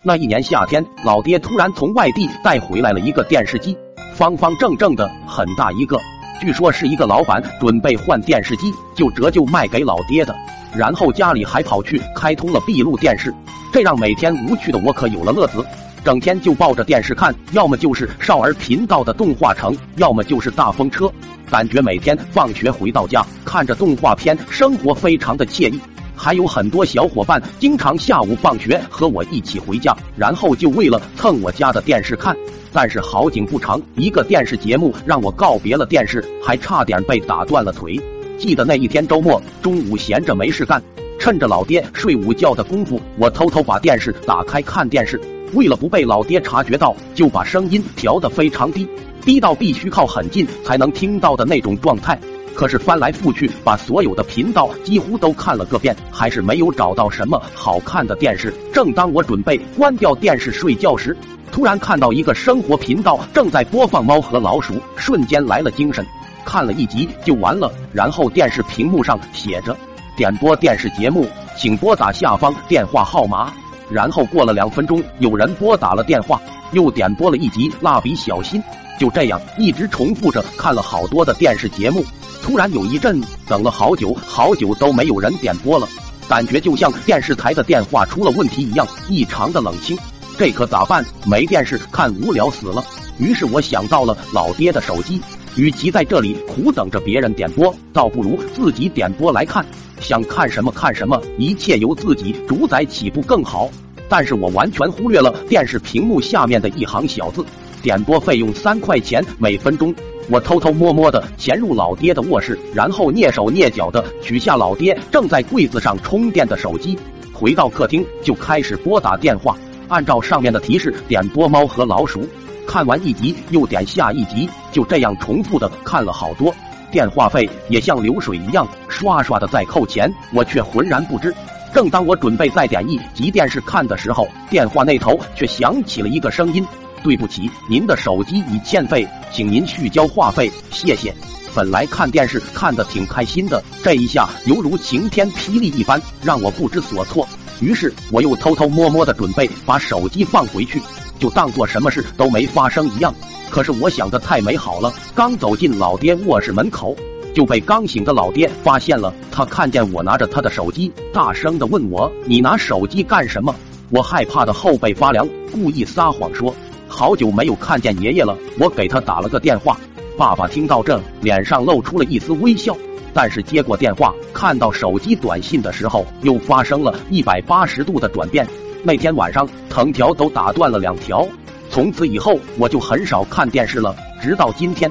那一年夏天，老爹突然从外地带回来了一个电视机，方方正正的，很大一个。据说是一个老板准备换电视机，就折旧卖给老爹的。然后家里还跑去开通了闭路电视，这让每天无趣的我可有了乐子，整天就抱着电视看，要么就是少儿频道的动画城，要么就是大风车。感觉每天放学回到家，看着动画片，生活非常的惬意。还有很多小伙伴经常下午放学和我一起回家，然后就为了蹭我家的电视看。但是好景不长，一个电视节目让我告别了电视，还差点被打断了腿。记得那一天周末中午闲着没事干，趁着老爹睡午觉的功夫，我偷偷把电视打开看电视。为了不被老爹察觉到，就把声音调得非常低，低到必须靠很近才能听到的那种状态。可是翻来覆去，把所有的频道几乎都看了个遍，还是没有找到什么好看的电视。正当我准备关掉电视睡觉时，突然看到一个生活频道正在播放《猫和老鼠》，瞬间来了精神，看了一集就完了。然后电视屏幕上写着“点播电视节目，请拨打下方电话号码”。然后过了两分钟，有人拨打了电话，又点播了一集《蜡笔小新》。就这样一直重复着看了好多的电视节目。突然有一阵等了好久好久都没有人点播了，感觉就像电视台的电话出了问题一样，异常的冷清。这可咋办？没电视看无聊死了。于是我想到了老爹的手机，与其在这里苦等着别人点播，倒不如自己点播来看。想看什么看什么，一切由自己主宰，岂不更好？但是我完全忽略了电视屏幕下面的一行小字：点播费用三块钱每分钟。我偷偷摸摸的潜入老爹的卧室，然后蹑手蹑脚的取下老爹正在柜子上充电的手机，回到客厅就开始拨打电话，按照上面的提示点播《猫和老鼠》，看完一集又点下一集，就这样重复的看了好多，电话费也像流水一样刷刷的在扣钱，我却浑然不知。正当我准备再点一集电视看的时候，电话那头却响起了一个声音。对不起，您的手机已欠费，请您续交话费，谢谢。本来看电视看的挺开心的，这一下犹如晴天霹雳一般，让我不知所措。于是我又偷偷摸摸的准备把手机放回去，就当做什么事都没发生一样。可是我想的太美好了，刚走进老爹卧室门口，就被刚醒的老爹发现了。他看见我拿着他的手机，大声的问我：“你拿手机干什么？”我害怕的后背发凉，故意撒谎说。好久没有看见爷爷了，我给他打了个电话。爸爸听到这，脸上露出了一丝微笑。但是接过电话，看到手机短信的时候，又发生了一百八十度的转变。那天晚上，藤条都打断了两条。从此以后，我就很少看电视了，直到今天。